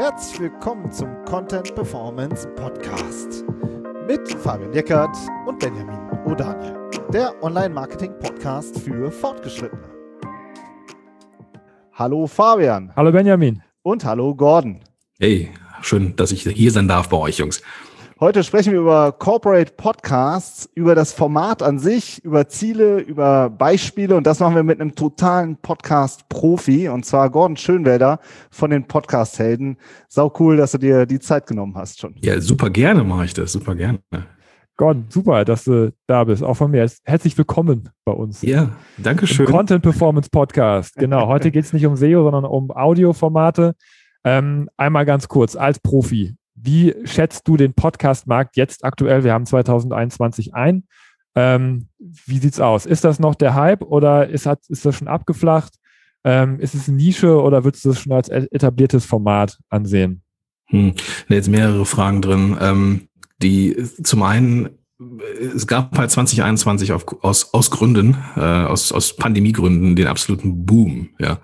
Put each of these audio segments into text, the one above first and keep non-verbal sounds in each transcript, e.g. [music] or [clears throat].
Herzlich willkommen zum Content Performance Podcast mit Fabian Deckert und Benjamin O'Daniel, der Online-Marketing-Podcast für Fortgeschrittene. Hallo Fabian. Hallo Benjamin. Und hallo Gordon. Hey, schön, dass ich hier sein darf bei euch, Jungs. Heute sprechen wir über Corporate Podcasts, über das Format an sich, über Ziele, über Beispiele und das machen wir mit einem totalen Podcast-Profi und zwar Gordon Schönwälder von den Podcast-Helden. Sau cool, dass du dir die Zeit genommen hast schon. Ja, super gerne mache ich das, super gerne. Gordon, super, dass du da bist. Auch von mir. Herzlich willkommen bei uns. Ja, danke schön. Content Performance Podcast. Genau, heute [laughs] geht es nicht um SEO, sondern um Audioformate. Ähm, einmal ganz kurz, als Profi, wie schätzt du den Podcast-Markt jetzt aktuell? Wir haben 2021 ein. Ähm, wie sieht's aus? Ist das noch der Hype oder ist, hat, ist das schon abgeflacht? Ähm, ist es eine Nische oder würdest du es schon als etabliertes Format ansehen? Hm, jetzt mehrere Fragen drin. Ähm, die zum einen, es gab halt 2021 auf, aus, aus Gründen, äh, aus, aus Pandemiegründen den absoluten Boom. Ja,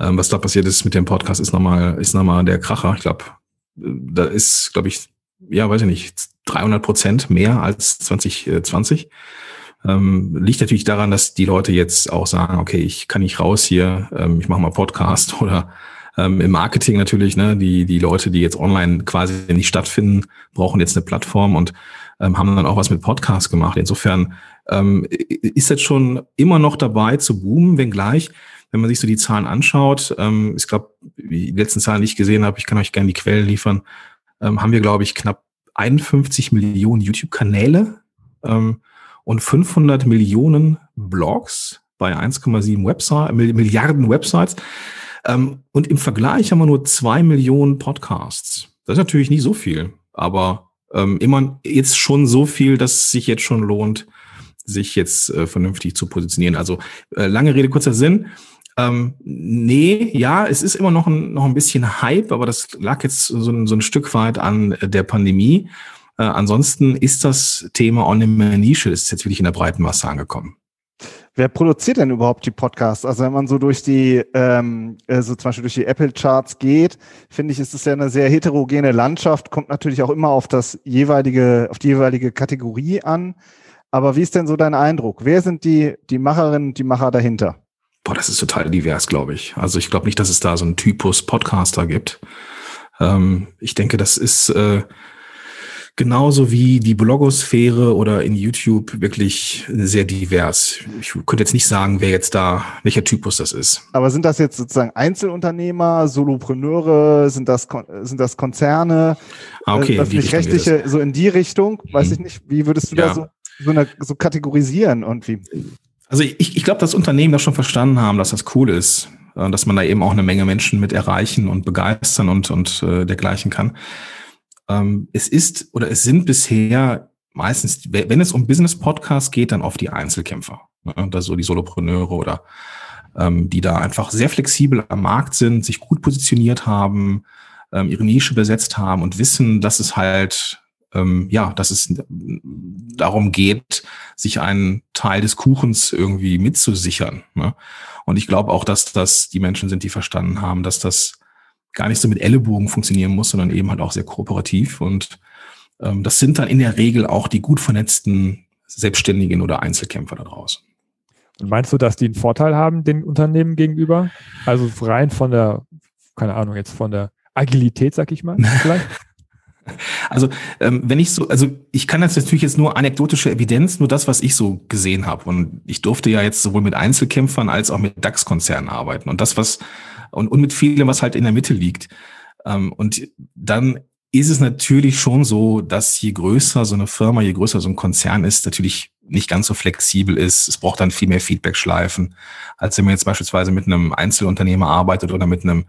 ähm, was da passiert ist mit dem Podcast ist nochmal ist nochmal der Kracher. Ich glaube, da ist, glaube ich, ja, weiß ich nicht, 300 Prozent mehr als 2020. Ähm, liegt natürlich daran, dass die Leute jetzt auch sagen, okay, ich kann nicht raus hier, ähm, ich mache mal Podcast [laughs] oder ähm, im Marketing natürlich, ne, die, die Leute, die jetzt online quasi nicht stattfinden, brauchen jetzt eine Plattform und ähm, haben dann auch was mit Podcast gemacht. Insofern ähm, ist jetzt schon immer noch dabei zu boomen, wenngleich wenn man sich so die Zahlen anschaut, ähm, ich glaube, die letzten Zahlen, die ich gesehen habe, ich kann euch gerne die Quellen liefern, ähm, haben wir, glaube ich, knapp 51 Millionen YouTube-Kanäle ähm, und 500 Millionen Blogs bei 1,7 Website, Milliarden Websites. Ähm, und im Vergleich haben wir nur zwei Millionen Podcasts. Das ist natürlich nicht so viel, aber ähm, immer jetzt schon so viel, dass es sich jetzt schon lohnt, sich jetzt äh, vernünftig zu positionieren. Also äh, lange Rede, kurzer Sinn. Ähm, nee, ja, es ist immer noch ein, noch ein bisschen Hype, aber das lag jetzt so ein, so ein Stück weit an der Pandemie. Äh, ansonsten ist das Thema On Demand Nische, ist jetzt wirklich in der breiten Masse angekommen. Wer produziert denn überhaupt die Podcasts? Also wenn man so durch die, ähm, äh, so zum Beispiel durch die Apple-Charts geht, finde ich, ist es ja eine sehr heterogene Landschaft, kommt natürlich auch immer auf das jeweilige, auf die jeweilige Kategorie an. Aber wie ist denn so dein Eindruck? Wer sind die, die Macherinnen die Macher dahinter? Boah, das ist total divers, glaube ich. Also ich glaube nicht, dass es da so einen Typus Podcaster gibt. Ähm, ich denke, das ist äh, genauso wie die Blogosphäre oder in YouTube wirklich sehr divers. Ich könnte jetzt nicht sagen, wer jetzt da, welcher Typus das ist. Aber sind das jetzt sozusagen Einzelunternehmer, Solopreneure, sind das, sind das Konzerne, ah, okay, öffentlich-rechtliche, so in die Richtung? Weiß hm. ich nicht, wie würdest du ja. da so, so, eine, so kategorisieren irgendwie? Also ich, ich glaube, dass Unternehmen das schon verstanden haben, dass das cool ist, äh, dass man da eben auch eine Menge Menschen mit erreichen und begeistern und, und äh, dergleichen kann. Ähm, es ist oder es sind bisher meistens, wenn es um Business-Podcasts geht, dann oft die Einzelkämpfer. Ne? So die Solopreneure oder ähm, die da einfach sehr flexibel am Markt sind, sich gut positioniert haben, ähm, ihre Nische besetzt haben und wissen, dass es halt ähm, ja, dass es darum geht, sich einen Teil des Kuchens irgendwie mitzusichern. Ne? Und ich glaube auch, dass das die Menschen sind, die verstanden haben, dass das gar nicht so mit Ellenbogen funktionieren muss, sondern eben halt auch sehr kooperativ. Und ähm, das sind dann in der Regel auch die gut vernetzten Selbstständigen oder Einzelkämpfer da draußen. Und meinst du, dass die einen Vorteil haben den Unternehmen gegenüber? Also rein von der, keine Ahnung, jetzt von der Agilität, sag ich mal, [laughs] vielleicht? Also ähm, wenn ich so, also ich kann jetzt natürlich jetzt nur anekdotische Evidenz, nur das, was ich so gesehen habe. Und ich durfte ja jetzt sowohl mit Einzelkämpfern als auch mit DAX-Konzernen arbeiten. Und das, was, und, und mit vielem, was halt in der Mitte liegt. Ähm, und dann ist es natürlich schon so, dass je größer so eine Firma, je größer so ein Konzern ist, natürlich nicht ganz so flexibel ist. Es braucht dann viel mehr Feedback-Schleifen, als wenn man jetzt beispielsweise mit einem Einzelunternehmer arbeitet oder mit einem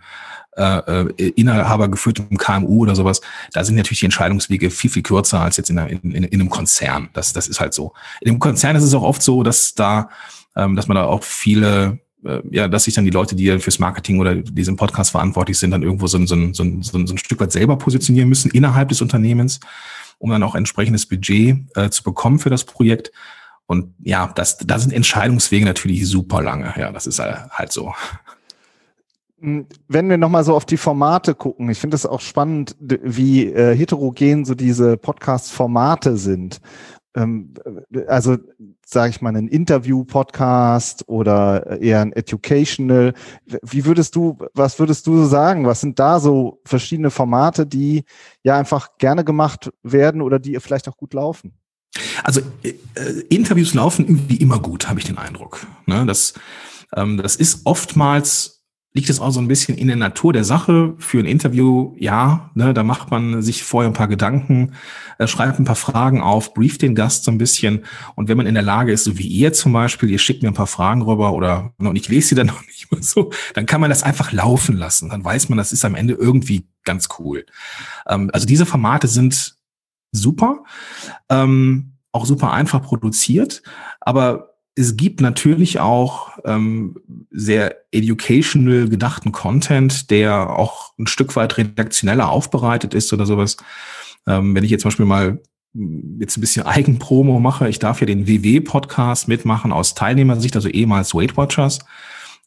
äh, äh, Inhaber geführtem KMU oder sowas, da sind natürlich die Entscheidungswege viel, viel kürzer als jetzt in, einer, in, in, in einem Konzern. Das, das ist halt so. In einem Konzern ist es auch oft so, dass da, ähm, dass man da auch viele ja, dass sich dann die Leute, die fürs Marketing oder diesen Podcast verantwortlich sind, dann irgendwo so, so, so, so, so ein Stück weit selber positionieren müssen innerhalb des Unternehmens, um dann auch entsprechendes Budget äh, zu bekommen für das Projekt. Und ja, das, da sind Entscheidungswege natürlich super lange. Ja, das ist halt so. Hm, wenn wir nochmal so auf die Formate gucken, ich finde es auch spannend, wie äh, heterogen so diese Podcast-Formate sind. Ähm, äh, also sage ich mal, ein Interview-Podcast oder eher ein Educational. Wie würdest du, was würdest du so sagen? Was sind da so verschiedene Formate, die ja einfach gerne gemacht werden oder die vielleicht auch gut laufen? Also äh, Interviews laufen irgendwie immer gut, habe ich den Eindruck. Ne? Das, ähm, das ist oftmals liegt es auch so ein bisschen in der Natur der Sache. Für ein Interview, ja, ne, da macht man sich vorher ein paar Gedanken, äh, schreibt ein paar Fragen auf, brieft den Gast so ein bisschen. Und wenn man in der Lage ist, so wie ihr zum Beispiel, ihr schickt mir ein paar Fragen rüber oder und ich lese sie dann [laughs] noch nicht mal so, dann kann man das einfach laufen lassen. Dann weiß man, das ist am Ende irgendwie ganz cool. Ähm, also diese Formate sind super, ähm, auch super einfach produziert, aber es gibt natürlich auch ähm, sehr educational gedachten Content, der auch ein Stück weit redaktioneller aufbereitet ist oder sowas. Ähm, wenn ich jetzt zum Beispiel mal hm, jetzt ein bisschen [laughs] Eigenpromo mache, ich darf ja den WW-Podcast mitmachen aus Teilnehmersicht, also ehemals Weight Watchers,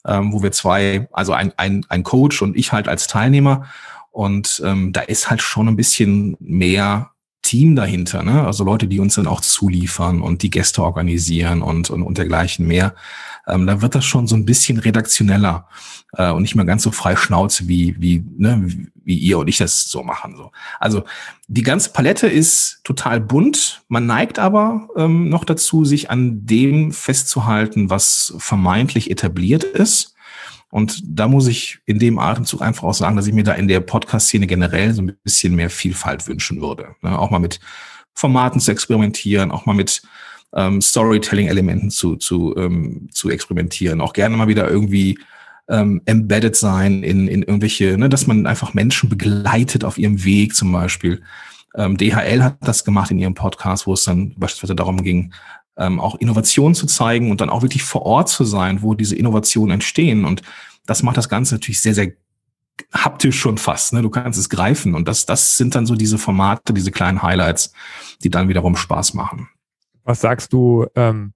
ähm, wo wir zwei, also ein, ein, ein Coach und ich halt als Teilnehmer. Und ähm, da ist halt schon ein bisschen mehr Team dahinter, ne? also Leute, die uns dann auch zuliefern und die Gäste organisieren und, und, und dergleichen mehr. Ähm, da wird das schon so ein bisschen redaktioneller äh, und nicht mehr ganz so frei Schnauze, wie, wie, ne, wie ihr und ich das so machen. So. Also die ganze Palette ist total bunt. Man neigt aber ähm, noch dazu, sich an dem festzuhalten, was vermeintlich etabliert ist und da muss ich in dem Atemzug einfach auch sagen, dass ich mir da in der Podcast-Szene generell so ein bisschen mehr Vielfalt wünschen würde. Ne? Auch mal mit Formaten zu experimentieren, auch mal mit ähm, Storytelling-Elementen zu, zu, ähm, zu experimentieren. Auch gerne mal wieder irgendwie ähm, embedded sein in, in irgendwelche, ne, dass man einfach Menschen begleitet auf ihrem Weg zum Beispiel. Ähm, DHL hat das gemacht in ihrem Podcast, wo es dann beispielsweise darum ging, ähm, auch Innovationen zu zeigen und dann auch wirklich vor Ort zu sein, wo diese Innovationen entstehen. Und das macht das Ganze natürlich sehr, sehr haptisch schon fast. Ne? Du kannst es greifen. Und das, das sind dann so diese Formate, diese kleinen Highlights, die dann wiederum Spaß machen. Was sagst du ähm,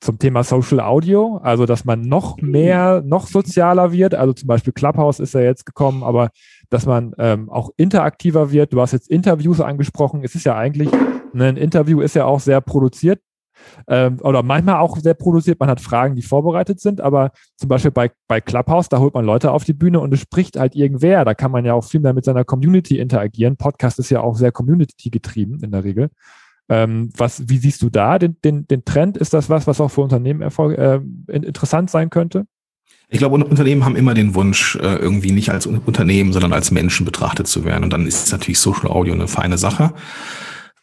zum Thema Social Audio? Also, dass man noch mehr, noch sozialer wird. Also zum Beispiel Clubhouse ist ja jetzt gekommen, aber dass man ähm, auch interaktiver wird. Du hast jetzt Interviews angesprochen. Es ist ja eigentlich, ne, ein Interview ist ja auch sehr produziert ähm, oder manchmal auch sehr produziert. Man hat Fragen, die vorbereitet sind, aber zum Beispiel bei, bei Clubhouse, da holt man Leute auf die Bühne und es spricht halt irgendwer. Da kann man ja auch viel mehr mit seiner Community interagieren. Podcast ist ja auch sehr community-getrieben in der Regel. Ähm, was, wie siehst du da den, den, den Trend? Ist das was, was auch für Unternehmen Erfolg, äh, interessant sein könnte? Ich glaube, Unternehmen haben immer den Wunsch, äh, irgendwie nicht als Unternehmen, sondern als Menschen betrachtet zu werden. Und dann ist natürlich Social Audio eine feine Sache.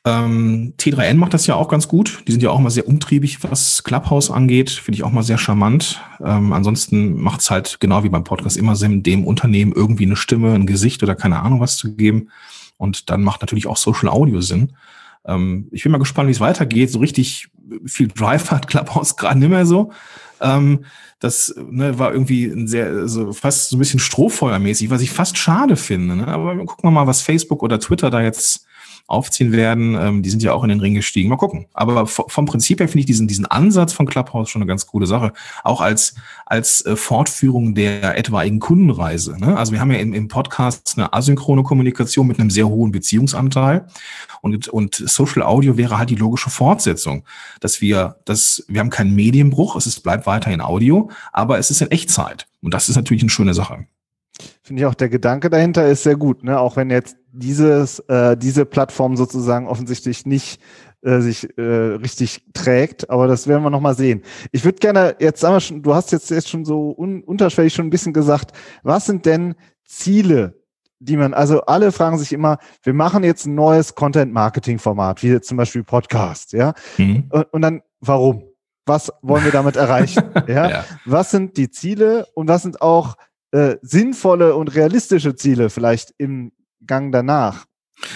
Ähm, T3N macht das ja auch ganz gut. Die sind ja auch mal sehr umtriebig, was Clubhouse angeht. Finde ich auch mal sehr charmant. Ähm, ansonsten macht es halt genau wie beim Podcast immer Sinn, dem Unternehmen irgendwie eine Stimme, ein Gesicht oder keine Ahnung was zu geben. Und dann macht natürlich auch Social Audio Sinn. Ähm, ich bin mal gespannt, wie es weitergeht. So richtig viel Drive hat Clubhouse [laughs] gerade nicht mehr so. Ähm, das ne, war irgendwie ein sehr, so fast so ein bisschen strohfeuermäßig, was ich fast schade finde. Ne? Aber gucken wir mal, was Facebook oder Twitter da jetzt aufziehen werden. Ähm, die sind ja auch in den Ring gestiegen. Mal gucken. Aber vom Prinzip her finde ich diesen, diesen Ansatz von Clubhouse schon eine ganz coole Sache. Auch als, als äh, Fortführung der etwaigen Kundenreise. Ne? Also wir haben ja im, im Podcast eine asynchrone Kommunikation mit einem sehr hohen Beziehungsanteil. Und, und Social Audio wäre halt die logische Fortsetzung, dass wir, dass wir haben keinen Medienbruch, es ist, bleibt weiterhin Audio, aber es ist in Echtzeit. Und das ist natürlich eine schöne Sache. Finde ich auch, der Gedanke dahinter ist sehr gut, ne? Auch wenn jetzt dieses, äh, diese Plattform sozusagen offensichtlich nicht äh, sich äh, richtig trägt, aber das werden wir nochmal sehen. Ich würde gerne jetzt einmal schon, du hast jetzt jetzt schon so un unterschwellig schon ein bisschen gesagt, was sind denn Ziele, die man, also alle fragen sich immer, wir machen jetzt ein neues Content-Marketing-Format, wie zum Beispiel Podcast, ja? Mhm. Und, und dann, warum? Was wollen wir damit erreichen? [laughs] ja? ja? Was sind die Ziele und was sind auch äh, sinnvolle und realistische Ziele vielleicht im Gang danach?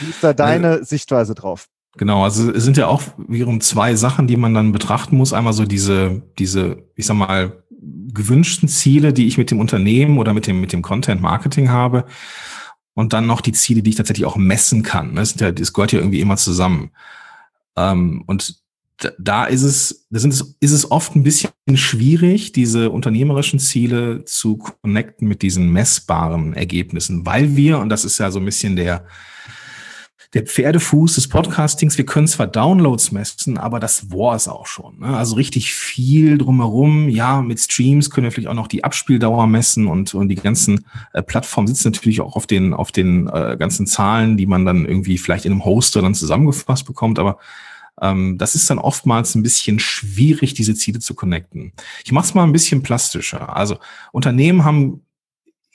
Wie ist da deine äh, Sichtweise drauf? Genau, also es sind ja auch wiederum zwei Sachen, die man dann betrachten muss. Einmal so diese, diese, ich sag mal, gewünschten Ziele, die ich mit dem Unternehmen oder mit dem, mit dem Content Marketing habe. Und dann noch die Ziele, die ich tatsächlich auch messen kann. Das, ja, das gehört ja irgendwie immer zusammen. Ähm, und da ist es, da sind es, ist es oft ein bisschen schwierig, diese unternehmerischen Ziele zu connecten mit diesen messbaren Ergebnissen, weil wir, und das ist ja so ein bisschen der, der Pferdefuß des Podcastings, wir können zwar Downloads messen, aber das war es auch schon. Ne? Also richtig viel drumherum. Ja, mit Streams können wir vielleicht auch noch die Abspieldauer messen und, und die ganzen äh, Plattformen sitzen natürlich auch auf den, auf den äh, ganzen Zahlen, die man dann irgendwie vielleicht in einem Hoster dann zusammengefasst bekommt. Aber ähm, das ist dann oftmals ein bisschen schwierig, diese Ziele zu connecten. Ich mache es mal ein bisschen plastischer. Also Unternehmen haben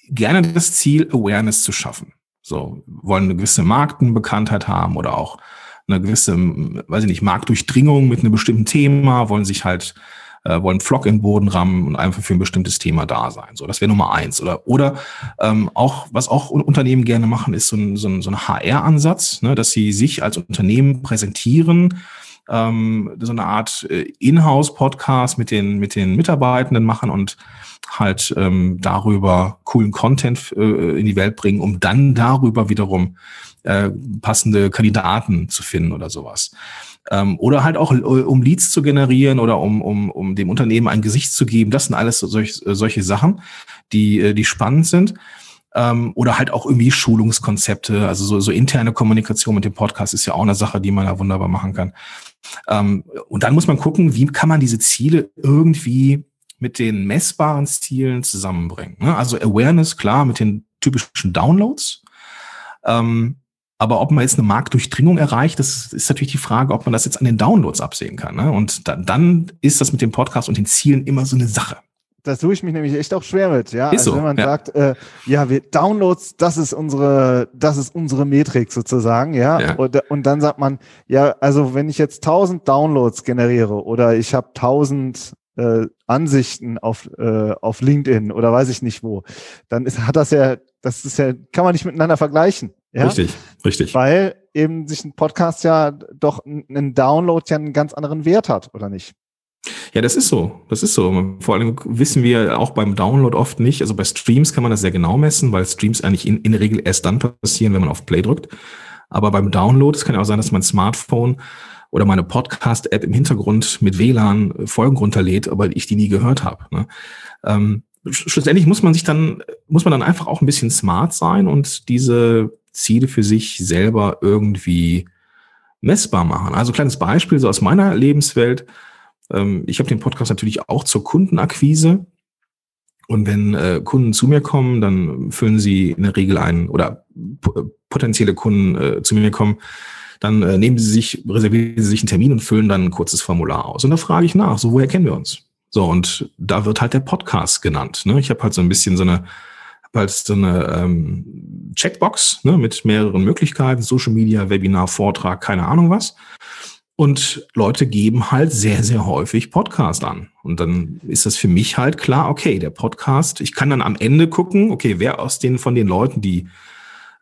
gerne das Ziel, Awareness zu schaffen. So, wollen eine gewisse Markenbekanntheit haben oder auch eine gewisse, weiß ich nicht, Marktdurchdringung mit einem bestimmten Thema, wollen sich halt, äh, wollen Flock in den Boden rammen und einfach für ein bestimmtes Thema da sein. So, das wäre Nummer eins. Oder, oder ähm, auch, was auch Unternehmen gerne machen, ist so ein, so ein, so ein HR-Ansatz, ne, dass sie sich als Unternehmen präsentieren, ähm, so eine Art äh, Inhouse-Podcast mit den, mit den Mitarbeitenden machen und halt ähm, darüber coolen Content äh, in die Welt bringen, um dann darüber wiederum äh, passende Kandidaten zu finden oder sowas. Ähm, oder halt auch, äh, um Leads zu generieren oder um, um, um dem Unternehmen ein Gesicht zu geben. Das sind alles solch, äh, solche Sachen, die, äh, die spannend sind. Ähm, oder halt auch irgendwie Schulungskonzepte, also so, so interne Kommunikation mit dem Podcast ist ja auch eine Sache, die man da wunderbar machen kann. Ähm, und dann muss man gucken, wie kann man diese Ziele irgendwie mit den messbaren Zielen zusammenbringen. Ne? Also Awareness, klar, mit den typischen Downloads. Ähm, aber ob man jetzt eine Marktdurchdringung erreicht, das ist natürlich die Frage, ob man das jetzt an den Downloads absehen kann. Ne? Und da, dann ist das mit dem Podcast und den Zielen immer so eine Sache. Das tue ich mich nämlich echt auch schwer mit, ja. Ist also so, wenn man ja. sagt, äh, ja, wir Downloads, das ist unsere, das ist unsere Metrik sozusagen, ja. ja. Und, und dann sagt man, ja, also wenn ich jetzt 1000 Downloads generiere oder ich habe 1000 äh, Ansichten auf, äh, auf LinkedIn oder weiß ich nicht wo, dann ist, hat das ja, das ist ja, kann man nicht miteinander vergleichen. Ja? Richtig, richtig. Weil eben sich ein Podcast ja doch ein Download ja einen ganz anderen Wert hat, oder nicht? Ja, das ist so. Das ist so. Vor allem wissen wir auch beim Download oft nicht. Also bei Streams kann man das sehr genau messen, weil Streams eigentlich in, in der Regel erst dann passieren, wenn man auf Play drückt. Aber beim Download, es kann ja auch sein, dass mein Smartphone oder meine Podcast-App im Hintergrund mit WLAN Folgen runterlädt, aber ich die nie gehört habe. Ne? Ähm, schlussendlich muss man sich dann, muss man dann einfach auch ein bisschen smart sein und diese Ziele für sich selber irgendwie messbar machen. Also kleines Beispiel so aus meiner Lebenswelt. Ähm, ich habe den Podcast natürlich auch zur Kundenakquise. Und wenn äh, Kunden zu mir kommen, dann füllen sie in der Regel ein oder potenzielle Kunden äh, zu mir kommen, dann äh, nehmen Sie sich, reservieren Sie sich einen Termin und füllen dann ein kurzes Formular aus. Und da frage ich nach, so woher kennen wir uns? So, und da wird halt der Podcast genannt. Ne? Ich habe halt so ein bisschen so eine, hab halt so eine ähm, Checkbox ne, mit mehreren Möglichkeiten, Social Media, Webinar, Vortrag, keine Ahnung was. Und Leute geben halt sehr, sehr häufig Podcast an. Und dann ist das für mich halt klar, okay, der Podcast, ich kann dann am Ende gucken, okay, wer aus den von den Leuten, die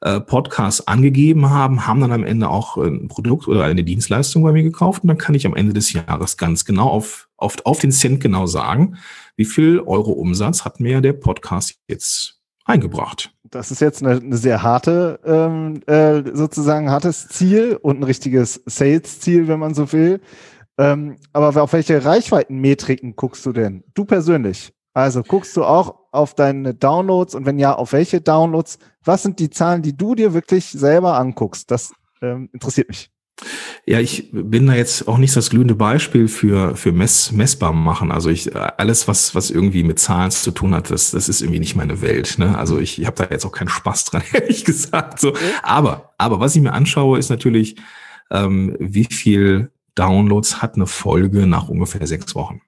äh, Podcasts angegeben haben, haben dann am Ende auch ein Produkt oder eine Dienstleistung bei mir gekauft und dann kann ich am Ende des Jahres ganz genau auf, auf, auf den Cent genau sagen, wie viel Euro Umsatz hat mir der Podcast jetzt eingebracht. Das ist jetzt eine, eine sehr harte, ähm, äh, sozusagen hartes Ziel und ein richtiges Sales-Ziel, wenn man so will. Ähm, aber auf welche Reichweitenmetriken guckst du denn? Du persönlich? Also guckst du auch auf deine Downloads und wenn ja, auf welche Downloads? Was sind die Zahlen, die du dir wirklich selber anguckst? Das ähm, interessiert mich. Ja, ich bin da jetzt auch nicht das glühende Beispiel für, für mess, messbar machen. Also ich, alles, was, was irgendwie mit Zahlen zu tun hat, das, das ist irgendwie nicht meine Welt. Ne? Also ich, ich habe da jetzt auch keinen Spaß dran, [laughs] ehrlich gesagt. So. Aber, aber was ich mir anschaue, ist natürlich, ähm, wie viel Downloads hat eine Folge nach ungefähr sechs Wochen.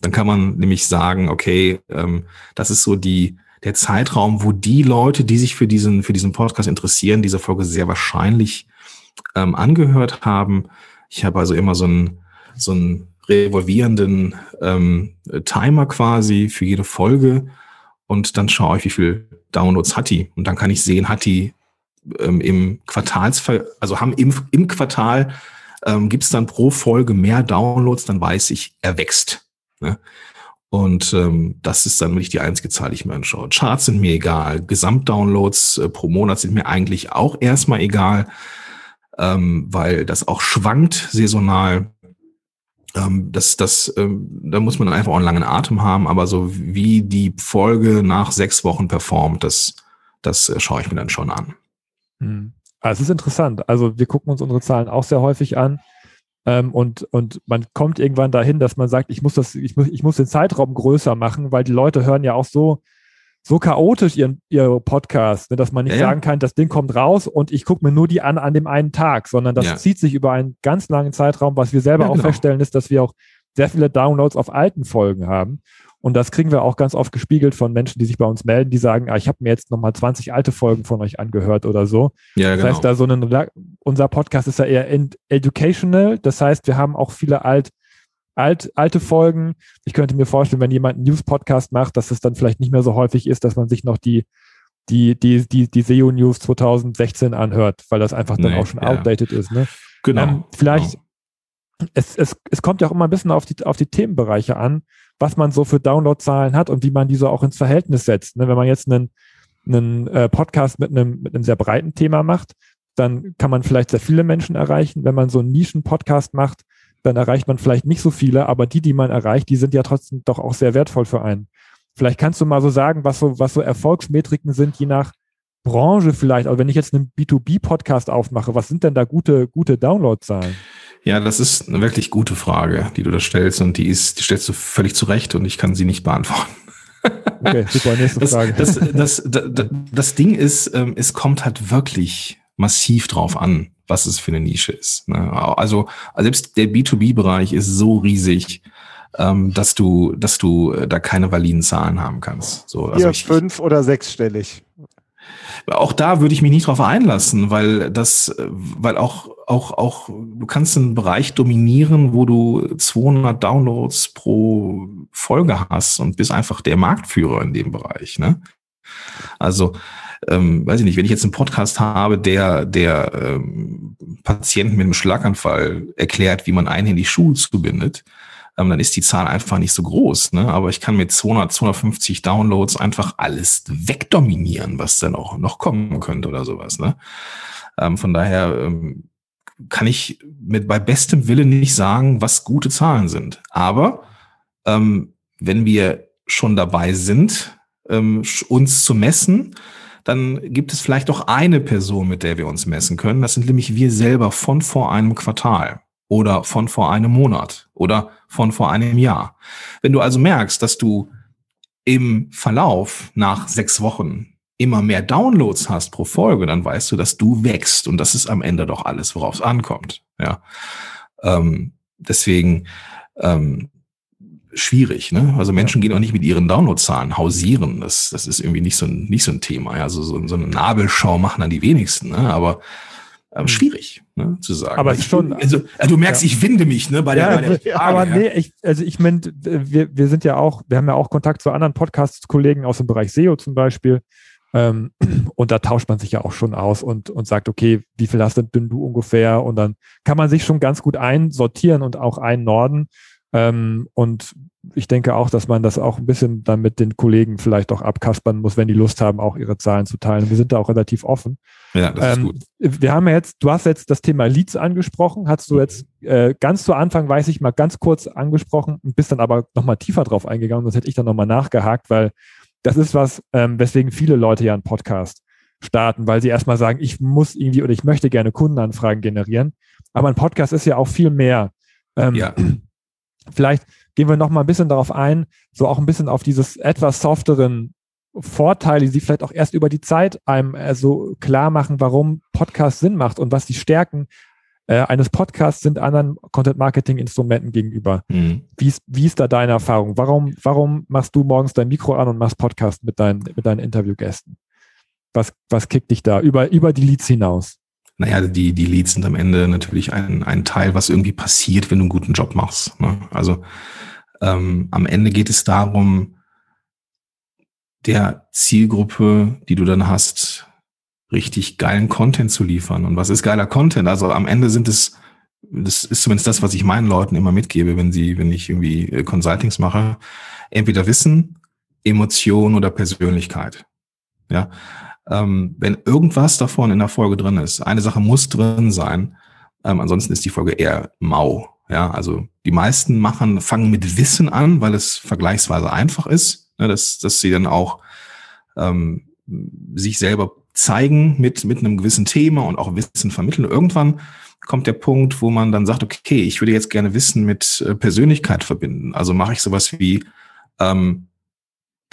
Dann kann man nämlich sagen, okay, ähm, das ist so die, der Zeitraum, wo die Leute, die sich für diesen, für diesen Podcast interessieren, diese Folge sehr wahrscheinlich ähm, angehört haben. Ich habe also immer so einen, so einen revolvierenden ähm, Timer quasi für jede Folge und dann schaue ich, wie viel Downloads hat die. Und dann kann ich sehen, hat die ähm, im Quartalsfall, also haben im, im Quartal ähm, gibt es dann pro Folge mehr Downloads, dann weiß ich, er wächst. Ne? Und ähm, das ist dann wirklich die einzige Zahl, die ich mir anschaue. Charts sind mir egal, Gesamtdownloads äh, pro Monat sind mir eigentlich auch erstmal egal, ähm, weil das auch schwankt saisonal. Ähm, das, das, ähm, da muss man einfach auch einen langen Atem haben, aber so wie die Folge nach sechs Wochen performt, das, das äh, schaue ich mir dann schon an. Hm. Also es ist interessant. Also wir gucken uns unsere Zahlen auch sehr häufig an. Ähm, und, und man kommt irgendwann dahin, dass man sagt, ich muss das, ich muss, ich muss den Zeitraum größer machen, weil die Leute hören ja auch so, so chaotisch ihren, ihr Podcast, ne, dass man nicht ja, sagen kann, das Ding kommt raus und ich gucke mir nur die an an dem einen Tag, sondern das ja. zieht sich über einen ganz langen Zeitraum. Was wir selber ja, auch genau. feststellen, ist, dass wir auch sehr viele Downloads auf alten Folgen haben. Und das kriegen wir auch ganz oft gespiegelt von Menschen, die sich bei uns melden, die sagen, ah, ich habe mir jetzt nochmal 20 alte Folgen von euch angehört oder so. Ja, das genau. heißt, da so ein, unser Podcast ist ja eher educational. Das heißt, wir haben auch viele alt, alt, alte Folgen. Ich könnte mir vorstellen, wenn jemand einen News-Podcast macht, dass es dann vielleicht nicht mehr so häufig ist, dass man sich noch die, die, die, die, die SEO News 2016 anhört, weil das einfach dann nee, auch schon ja. outdated ist. Ne? Genau. Ähm, vielleicht, genau. Es, es, es kommt ja auch immer ein bisschen auf die, auf die Themenbereiche an, was man so für Downloadzahlen hat und wie man die so auch ins Verhältnis setzt. Ne? Wenn man jetzt einen, einen äh, Podcast mit einem, mit einem sehr breiten Thema macht, dann kann man vielleicht sehr viele Menschen erreichen. Wenn man so einen Nischen-Podcast macht, dann erreicht man vielleicht nicht so viele, aber die, die man erreicht, die sind ja trotzdem doch auch sehr wertvoll für einen. Vielleicht kannst du mal so sagen, was so, was so Erfolgsmetriken sind, je nach Branche vielleicht. Also wenn ich jetzt einen B2B-Podcast aufmache, was sind denn da gute, gute Downloadzahlen? Ja, das ist eine wirklich gute Frage, die du da stellst und die ist, die stellst du völlig zurecht und ich kann sie nicht beantworten. [laughs] Okay, super, nächste Frage. Das, das, das, das, das Ding ist, ähm, es kommt halt wirklich massiv drauf an, was es für eine Nische ist. Ne? Also selbst der B2B-Bereich ist so riesig, ähm, dass du, dass du äh, da keine validen Zahlen haben kannst. So, also Hier ich, fünf oder sechsstellig. Auch da würde ich mich nicht drauf einlassen, weil das, weil auch, auch, auch, du kannst einen Bereich dominieren, wo du 200 Downloads pro Folge hast und bist einfach der Marktführer in dem Bereich, ne? Also, ähm, weiß ich nicht, wenn ich jetzt einen Podcast habe, der, der ähm, Patienten mit einem Schlaganfall erklärt, wie man einhändig Schuhe zubindet, ähm, dann ist die Zahl einfach nicht so groß. Ne? Aber ich kann mit 200, 250 Downloads einfach alles wegdominieren, was dann auch noch kommen könnte oder sowas. Ne? Ähm, von daher ähm, kann ich mit bei bestem Willen nicht sagen, was gute Zahlen sind. Aber ähm, wenn wir schon dabei sind, ähm, uns zu messen, dann gibt es vielleicht auch eine Person, mit der wir uns messen können. Das sind nämlich wir selber von vor einem Quartal oder von vor einem Monat oder von vor einem Jahr. Wenn du also merkst, dass du im Verlauf nach sechs Wochen immer mehr Downloads hast pro Folge, dann weißt du, dass du wächst und das ist am Ende doch alles, worauf es ankommt. Ja, ähm, deswegen ähm, schwierig. Ne? Also Menschen gehen auch nicht mit ihren Downloadzahlen hausieren. Das, das ist irgendwie nicht so ein, nicht so ein Thema. Also so, so eine Nabelschau machen dann die wenigsten. Ne? Aber ähm, schwierig ne, zu sagen. Aber ich, schon. Also, du merkst, ja. ich winde mich ne, bei der, ja, bei der [laughs] Frage, Aber ja. nee, ich, also ich meine, wir, wir sind ja auch, wir haben ja auch Kontakt zu anderen Podcast-Kollegen aus dem Bereich SEO zum Beispiel. Ähm, [clears throat] und da tauscht man sich ja auch schon aus und, und sagt, okay, wie viel hast denn du ungefähr? Und dann kann man sich schon ganz gut einsortieren und auch einnorden. Ähm, und ich denke auch, dass man das auch ein bisschen dann mit den Kollegen vielleicht auch abkaspern muss, wenn die Lust haben, auch ihre Zahlen zu teilen. Wir sind da auch relativ offen. Ja, das ähm, ist gut. Wir haben ja jetzt, du hast jetzt das Thema Leads angesprochen, hast du jetzt äh, ganz zu Anfang, weiß ich mal, ganz kurz angesprochen und bist dann aber nochmal tiefer drauf eingegangen, sonst hätte ich dann nochmal nachgehakt, weil das ist was, ähm, weswegen viele Leute ja einen Podcast starten, weil sie erstmal sagen, ich muss irgendwie oder ich möchte gerne Kundenanfragen generieren. Aber ein Podcast ist ja auch viel mehr. Ähm, ja. Vielleicht gehen wir noch mal ein bisschen darauf ein, so auch ein bisschen auf dieses etwas softeren Vorteile, die vielleicht auch erst über die Zeit einem äh, so klar machen, warum Podcast Sinn macht und was die Stärken äh, eines Podcasts sind anderen Content-Marketing-Instrumenten gegenüber. Mhm. Wie, ist, wie ist da deine Erfahrung? Warum, warum machst du morgens dein Mikro an und machst Podcast mit deinen, mit deinen Interviewgästen? Was, was kickt dich da über, über die Leads hinaus? Naja, die, die Leads sind am Ende natürlich ein, ein Teil, was irgendwie passiert, wenn du einen guten Job machst. Ne? Also ähm, am Ende geht es darum, der Zielgruppe, die du dann hast, richtig geilen Content zu liefern. Und was ist geiler Content? Also am Ende sind es, das ist zumindest das, was ich meinen Leuten immer mitgebe, wenn sie, wenn ich irgendwie äh, Consultings mache, entweder Wissen, Emotion oder Persönlichkeit. Ja, ähm, wenn irgendwas davon in der Folge drin ist, eine Sache muss drin sein, ähm, ansonsten ist die Folge eher mau. Ja, also die meisten machen, fangen mit Wissen an, weil es vergleichsweise einfach ist, ne, dass, dass sie dann auch ähm, sich selber zeigen mit, mit einem gewissen Thema und auch Wissen vermitteln. Irgendwann kommt der Punkt, wo man dann sagt, okay, ich würde jetzt gerne Wissen mit äh, Persönlichkeit verbinden. Also mache ich sowas wie, ähm,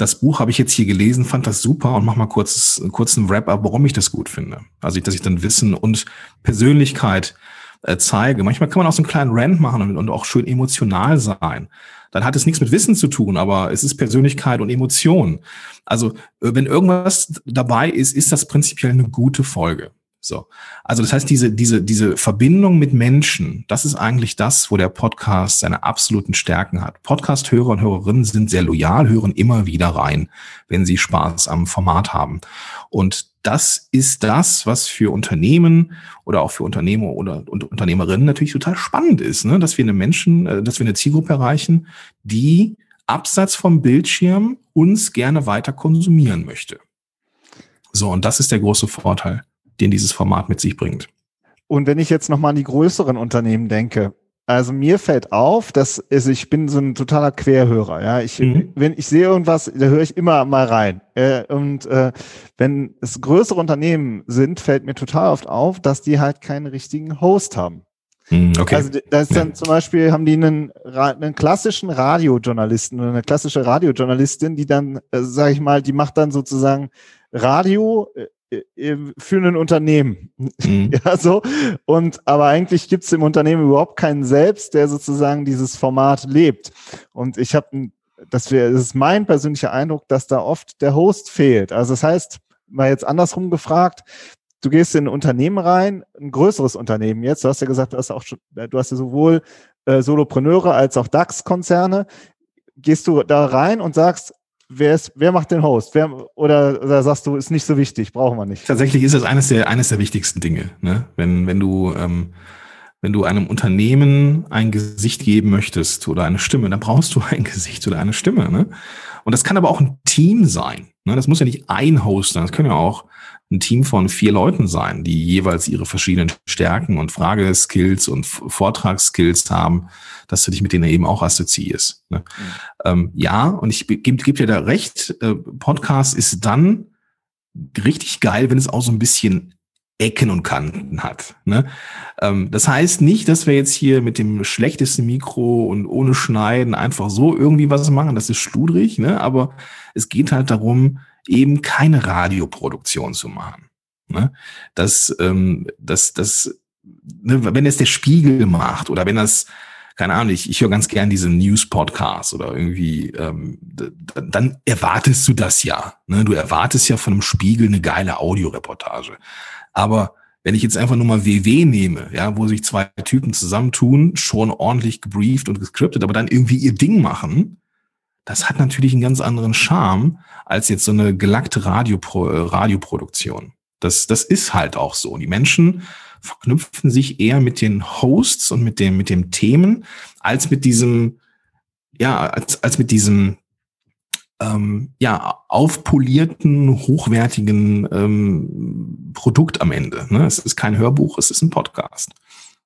das Buch habe ich jetzt hier gelesen, fand das super und mach mal kurz, kurzen Wrap-up, warum ich das gut finde. Also, dass ich dann Wissen und Persönlichkeit äh, zeige. Manchmal kann man auch so einen kleinen Rant machen und, und auch schön emotional sein. Dann hat es nichts mit Wissen zu tun, aber es ist Persönlichkeit und Emotion. Also, äh, wenn irgendwas dabei ist, ist das prinzipiell eine gute Folge. So. Also das heißt, diese, diese, diese Verbindung mit Menschen, das ist eigentlich das, wo der Podcast seine absoluten Stärken hat. Podcast-Hörer und Hörerinnen sind sehr loyal, hören immer wieder rein, wenn sie Spaß am Format haben. Und das ist das, was für Unternehmen oder auch für Unternehmer oder und Unternehmerinnen natürlich total spannend ist, ne? dass wir eine Menschen, äh, dass wir eine Zielgruppe erreichen, die abseits vom Bildschirm uns gerne weiter konsumieren möchte. So, und das ist der große Vorteil den dieses Format mit sich bringt. Und wenn ich jetzt nochmal an die größeren Unternehmen denke, also mir fällt auf, dass also ich bin so ein totaler Querhörer. Ja, ich mhm. wenn ich sehe irgendwas, da höre ich immer mal rein. Äh, und äh, wenn es größere Unternehmen sind, fällt mir total oft auf, dass die halt keinen richtigen Host haben. Mhm, okay. Also da ist dann ja. zum Beispiel haben die einen, einen klassischen Radiojournalisten oder eine klassische Radiojournalistin, die dann, äh, sage ich mal, die macht dann sozusagen Radio äh, für ein Unternehmen. Mhm. [laughs] Ja, so. Und aber eigentlich gibt es im Unternehmen überhaupt keinen selbst, der sozusagen dieses Format lebt. Und ich habe, das, wär, das ist mein persönlicher Eindruck, dass da oft der Host fehlt. Also das heißt, mal jetzt andersrum gefragt, du gehst in ein Unternehmen rein, ein größeres Unternehmen jetzt, du hast ja gesagt, du hast auch schon, du hast ja sowohl äh, Solopreneure als auch DAX-Konzerne. Gehst du da rein und sagst, wer, ist, wer macht den Host? Wer, oder, oder sagst du, ist nicht so wichtig, brauchen wir nicht? Tatsächlich ist das eines der, eines der wichtigsten Dinge. Ne? Wenn, wenn du, ähm, wenn du einem Unternehmen ein Gesicht geben möchtest oder eine Stimme, dann brauchst du [laughs] ein Gesicht oder eine Stimme. Ne? Und das kann aber auch ein Team sein. Ne? Das muss ja nicht ein Host sein. Das können ja auch ein Team von vier Leuten sein, die jeweils ihre verschiedenen Stärken und Frageskills und Vortragsskills haben, dass du dich mit denen eben auch assoziierst. Ne? Mhm. Ähm, ja, und ich gebe geb dir da recht, äh, Podcast ist dann richtig geil, wenn es auch so ein bisschen Ecken und Kanten hat. Ne? Ähm, das heißt nicht, dass wir jetzt hier mit dem schlechtesten Mikro und ohne Schneiden einfach so irgendwie was machen. Das ist schludrig, ne? aber es geht halt darum, eben keine Radioproduktion zu machen. Ne? Das, ähm, das, das, ne, wenn es der Spiegel macht oder wenn das, keine Ahnung, ich, ich höre ganz gern diese News-Podcasts oder irgendwie, ähm, dann erwartest du das ja. Ne? Du erwartest ja von einem Spiegel eine geile Audioreportage. Aber wenn ich jetzt einfach nur mal WW nehme, ja, wo sich zwei Typen zusammentun, schon ordentlich gebrieft und gescriptet, aber dann irgendwie ihr Ding machen, das hat natürlich einen ganz anderen Charme als jetzt so eine gelackte Radiopro Radioproduktion. Das, das ist halt auch so. Die Menschen verknüpfen sich eher mit den Hosts und mit dem, mit dem Themen als mit diesem, ja, als, als mit diesem, ähm, ja, aufpolierten, hochwertigen ähm, Produkt am Ende. Ne? Es ist kein Hörbuch, es ist ein Podcast.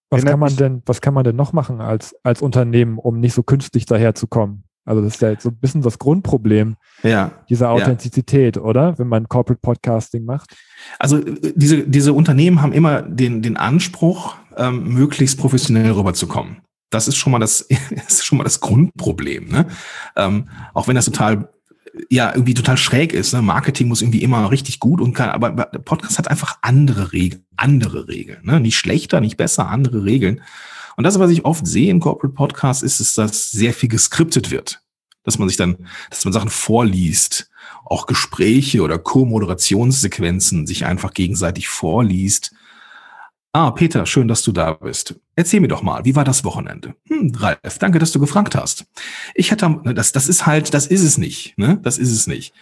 Was kann man denn, was kann man denn noch machen als, als Unternehmen, um nicht so künstlich daherzukommen? Also das ist ja so ein bisschen das Grundproblem ja, dieser Authentizität, ja. oder? Wenn man Corporate Podcasting macht. Also äh, diese, diese Unternehmen haben immer den, den Anspruch, ähm, möglichst professionell rüberzukommen. Das ist schon mal [laughs] das, ist schon mal das Grundproblem. Ne? Ähm, auch wenn das total ja irgendwie total schräg ist. Ne? Marketing muss irgendwie immer richtig gut und kann, aber der Podcast hat einfach andere Regeln, andere Regeln. Ne? Nicht schlechter, nicht besser, andere Regeln. Und das, was ich oft sehe in Corporate Podcasts, ist, ist, dass sehr viel geskriptet wird. Dass man sich dann, dass man Sachen vorliest, auch Gespräche oder Co-Moderationssequenzen sich einfach gegenseitig vorliest. Ah, Peter, schön, dass du da bist. Erzähl mir doch mal, wie war das Wochenende? Hm, Ralf, danke, dass du gefragt hast. Ich hätte, das, das ist halt, das ist es nicht, ne? Das ist es nicht.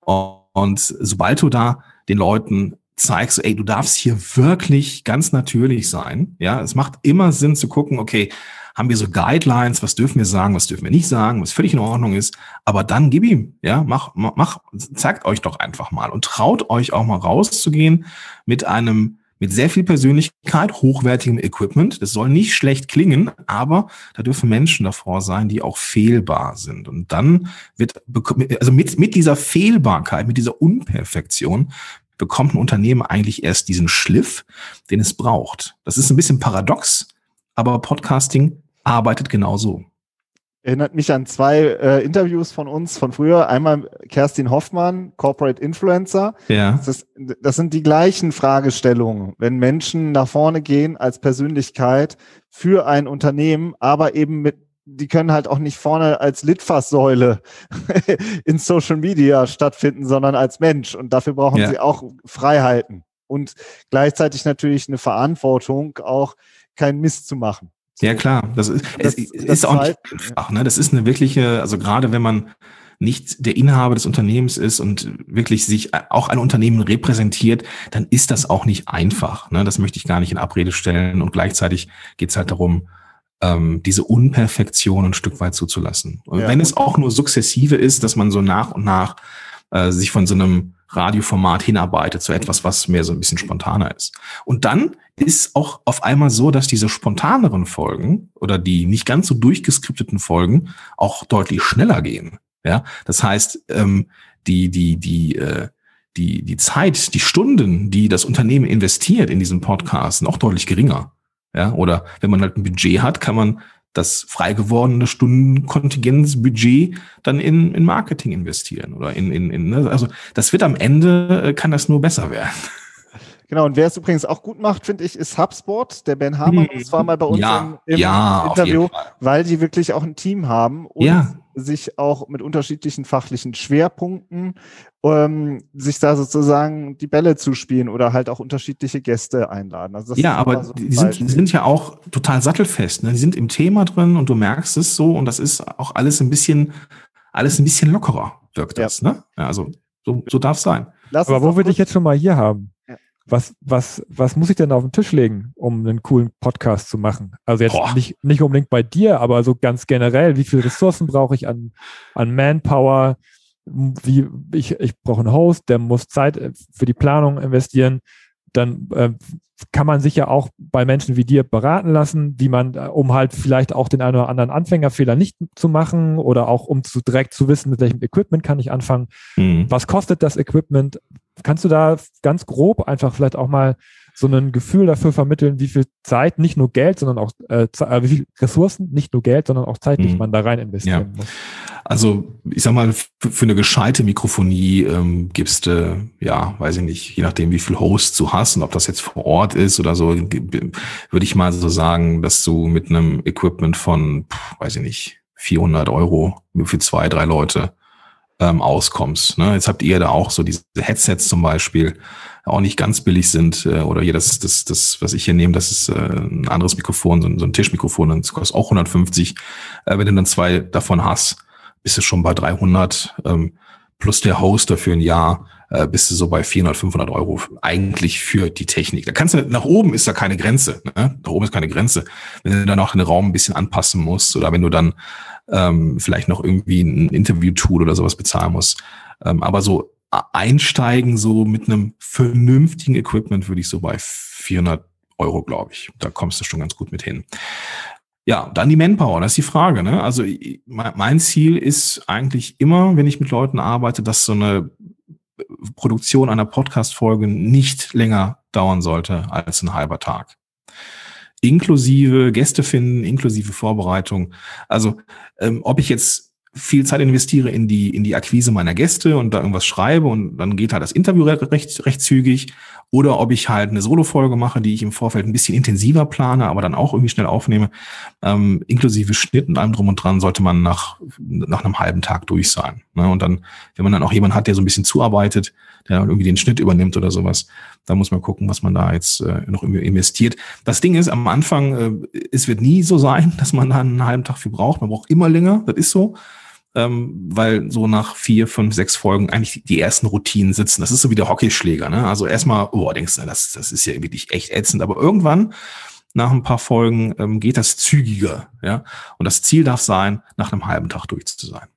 Und sobald du da den Leuten zeigst, ey, du darfst hier wirklich ganz natürlich sein. Ja, es macht immer Sinn zu gucken, okay, haben wir so Guidelines, was dürfen wir sagen, was dürfen wir nicht sagen, was völlig in Ordnung ist. Aber dann gib ihm, ja, mach, mach, zeigt euch doch einfach mal und traut euch auch mal rauszugehen mit einem, mit sehr viel Persönlichkeit, hochwertigem Equipment. Das soll nicht schlecht klingen, aber da dürfen Menschen davor sein, die auch fehlbar sind. Und dann wird, also mit, mit dieser Fehlbarkeit, mit dieser Unperfektion bekommt ein Unternehmen eigentlich erst diesen Schliff, den es braucht. Das ist ein bisschen paradox, aber Podcasting arbeitet genauso. Erinnert mich an zwei äh, Interviews von uns von früher. Einmal Kerstin Hoffmann, Corporate Influencer. Ja. Das, das sind die gleichen Fragestellungen, wenn Menschen nach vorne gehen als Persönlichkeit für ein Unternehmen, aber eben mit die können halt auch nicht vorne als Litfaßsäule [laughs] in Social Media stattfinden, sondern als Mensch. Und dafür brauchen ja. sie auch Freiheiten und gleichzeitig natürlich eine Verantwortung, auch keinen Mist zu machen. Ja, klar. Das ist, das, ist das auch nicht einfach. Ne? Das ist eine wirkliche, also gerade wenn man nicht der Inhaber des Unternehmens ist und wirklich sich auch ein Unternehmen repräsentiert, dann ist das auch nicht einfach. Ne? Das möchte ich gar nicht in Abrede stellen. Und gleichzeitig geht es halt darum, ähm, diese Unperfektion ein Stück weit zuzulassen. Und ja, wenn es auch nur sukzessive ist, dass man so nach und nach äh, sich von so einem Radioformat hinarbeitet zu etwas, was mehr so ein bisschen spontaner ist. Und dann ist auch auf einmal so, dass diese spontaneren Folgen oder die nicht ganz so durchgeskripteten Folgen auch deutlich schneller gehen. Ja, das heißt, ähm, die die die äh, die die Zeit, die Stunden, die das Unternehmen investiert in diesen Podcast, sind auch deutlich geringer. Ja, oder wenn man halt ein Budget hat, kann man das frei gewordene Stundenkontingenzbudget dann in, in Marketing investieren oder in, in, in ne? also das wird am Ende äh, kann das nur besser werden. Genau, und wer es übrigens auch gut macht, finde ich, ist HubSpot. Der Ben Hamer hm. war mal bei uns ja, im, im ja, Interview, weil die wirklich auch ein Team haben und ja. sich auch mit unterschiedlichen fachlichen Schwerpunkten ähm, sich da sozusagen die Bälle zuspielen oder halt auch unterschiedliche Gäste einladen. Also ja, aber so die, sind, sind ja auch total sattelfest. Ne? Die sind im Thema drin und du merkst es so und das ist auch alles ein bisschen, alles ein bisschen lockerer wirkt das. Ja. Ne? Ja, also so, so darf es sein. Lass aber wo wir dich jetzt schon mal hier haben, was, was, was muss ich denn auf den Tisch legen, um einen coolen Podcast zu machen? Also jetzt nicht, nicht unbedingt bei dir, aber so ganz generell, wie viele Ressourcen brauche ich an, an Manpower? Wie, ich, ich brauche einen Host, der muss Zeit äh, für die Planung investieren. Dann äh, kann man sich ja auch bei Menschen wie dir beraten lassen, wie man, äh, um halt vielleicht auch den einen oder anderen Anfängerfehler nicht zu machen oder auch um zu direkt zu wissen, mit welchem Equipment kann ich anfangen. Mhm. Was kostet das Equipment? Kannst du da ganz grob einfach vielleicht auch mal so ein Gefühl dafür vermitteln, wie viel Zeit, nicht nur Geld, sondern auch äh, äh wie viel Ressourcen, nicht nur Geld, sondern auch zeitlich mhm. man da rein investieren ja. muss? Also ich sag mal, für eine gescheite Mikrofonie ähm, gibst du, äh, ja, weiß ich nicht, je nachdem, wie viel Hosts du hast und ob das jetzt vor Ort ist oder so, würde ich mal so sagen, dass du mit einem Equipment von, weiß ich nicht, 400 Euro für zwei, drei Leute ähm, auskommst. Ne? Jetzt habt ihr da auch so diese Headsets zum Beispiel, auch nicht ganz billig sind äh, oder hier das, das, das, was ich hier nehme, das ist äh, ein anderes Mikrofon, so ein, so ein Tischmikrofon, das kostet auch 150. Äh, wenn du dann zwei davon hast, bist du schon bei 300 ähm, plus der Host dafür ein Jahr äh, bist du so bei 400, 500 Euro eigentlich für die Technik. Da kannst du, nach oben ist da keine Grenze. Ne? Nach oben ist keine Grenze. Wenn du dann auch den Raum ein bisschen anpassen musst oder wenn du dann ähm, vielleicht noch irgendwie ein Interview-Tool oder sowas bezahlen musst. Ähm, aber so einsteigen, so mit einem vernünftigen Equipment würde ich so bei 400 Euro, glaube ich. Da kommst du schon ganz gut mit hin. Ja, dann die Manpower, das ist die Frage. Ne? Also mein Ziel ist eigentlich immer, wenn ich mit Leuten arbeite, dass so eine Produktion einer Podcast-Folge nicht länger dauern sollte als ein halber Tag inklusive Gäste finden, inklusive Vorbereitung. Also ähm, ob ich jetzt viel Zeit investiere in die, in die Akquise meiner Gäste und da irgendwas schreibe und dann geht halt das Interview recht, recht zügig. Oder ob ich halt eine Solo-Folge mache, die ich im Vorfeld ein bisschen intensiver plane, aber dann auch irgendwie schnell aufnehme. Ähm, inklusive Schnitt und allem drum und dran sollte man nach, nach einem halben Tag durch sein. Ne? Und dann, wenn man dann auch jemanden hat, der so ein bisschen zuarbeitet, der irgendwie den Schnitt übernimmt oder sowas, dann muss man gucken, was man da jetzt äh, noch investiert. Das Ding ist, am Anfang, äh, es wird nie so sein, [laughs] dass man da einen halben Tag für braucht. Man braucht immer länger, das ist so ähm, weil so nach vier, fünf, sechs Folgen eigentlich die ersten Routinen sitzen. Das ist so wie der Hockeyschläger. Ne? Also erstmal, oh, denkst du, das, das ist ja wirklich echt ätzend. Aber irgendwann, nach ein paar Folgen, ähm, geht das zügiger. Ja? Und das Ziel darf sein, nach einem halben Tag durch zu sein.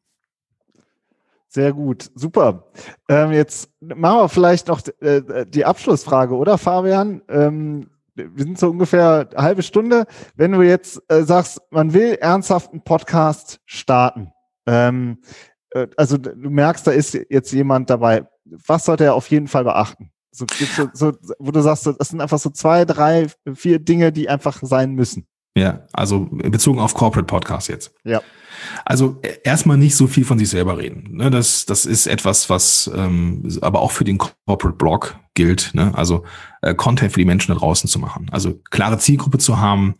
Sehr gut, super. Ähm, jetzt machen wir vielleicht noch äh, die Abschlussfrage, oder Fabian? Ähm, wir sind so ungefähr eine halbe Stunde. Wenn du jetzt äh, sagst, man will ernsthaft einen Podcast starten, ähm, äh, also du merkst, da ist jetzt jemand dabei. Was sollte er auf jeden Fall beachten? So, so, so, wo du sagst, das sind einfach so zwei, drei, vier Dinge, die einfach sein müssen. Ja, also bezogen auf Corporate Podcast jetzt. Ja. Also e, erstmal nicht so viel von sich selber reden. Ne? Das, das ist etwas, was ähm, aber auch für den Corporate Blog gilt. Ne? Also äh, Content für die Menschen da draußen zu machen. Also klare Zielgruppe zu haben,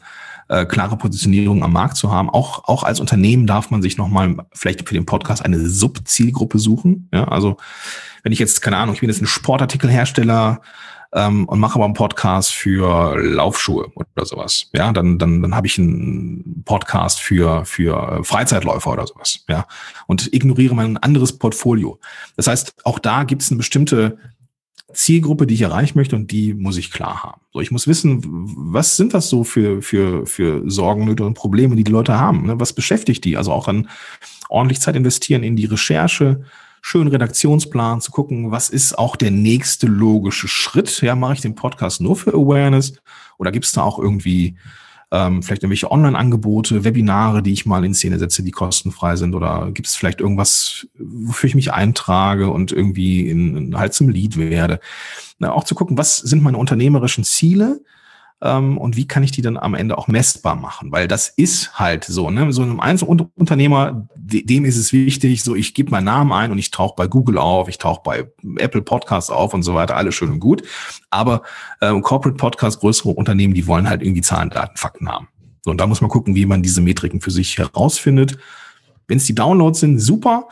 äh, klare Positionierung am Markt zu haben. Auch, auch als Unternehmen darf man sich nochmal vielleicht für den Podcast eine Subzielgruppe suchen. Ja? Also wenn ich jetzt, keine Ahnung, ich bin jetzt ein Sportartikelhersteller, ähm, und mache aber einen Podcast für Laufschuhe oder sowas. Ja, dann, dann, dann habe ich einen Podcast für, für Freizeitläufer oder sowas. Ja, und ignoriere mein anderes Portfolio. Das heißt, auch da gibt es eine bestimmte Zielgruppe, die ich erreichen möchte und die muss ich klar haben. So, ich muss wissen, was sind das so für, für, für Sorgen, Nöte und Probleme, die die Leute haben? Ne? Was beschäftigt die? Also auch dann ordentlich Zeit investieren in die Recherche, schönen Redaktionsplan, zu gucken, was ist auch der nächste logische Schritt. Ja, mache ich den Podcast nur für Awareness oder gibt es da auch irgendwie ähm, vielleicht irgendwelche Online-Angebote, Webinare, die ich mal in Szene setze, die kostenfrei sind oder gibt es vielleicht irgendwas, wofür ich mich eintrage und irgendwie in, halt zum Lead werde. Na, auch zu gucken, was sind meine unternehmerischen Ziele ähm, und wie kann ich die dann am Ende auch messbar machen? Weil das ist halt so, ne? So einem Einzelunternehmer, dem ist es wichtig, so ich gebe meinen Namen ein und ich tauche bei Google auf, ich tauche bei Apple Podcasts auf und so weiter, alles schön und gut. Aber ähm, Corporate Podcast, größere Unternehmen, die wollen halt irgendwie Zahlen, Daten, Fakten haben. So, und da muss man gucken, wie man diese Metriken für sich herausfindet. Wenn es die Downloads sind, super.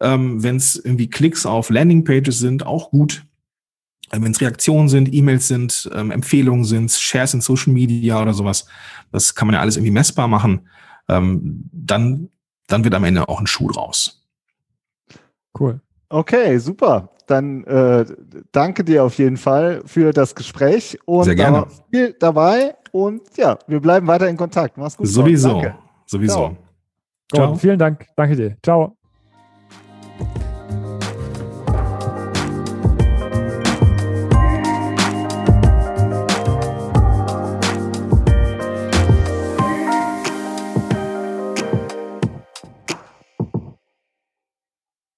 Ähm, Wenn es irgendwie Klicks auf Landingpages sind, auch gut. Äh, wenn es Reaktionen sind, E-Mails sind, ähm, Empfehlungen sind, Shares in Social Media oder sowas, das kann man ja alles irgendwie messbar machen, ähm, dann, dann wird am Ende auch ein Schuh draus. Cool. Okay, super. Dann äh, danke dir auf jeden Fall für das Gespräch und Sehr gerne. viel dabei und ja, wir bleiben weiter in Kontakt. Mach's gut. Sowieso. Danke. Sowieso. Ciao. Ciao. Vielen Dank. Danke dir. Ciao.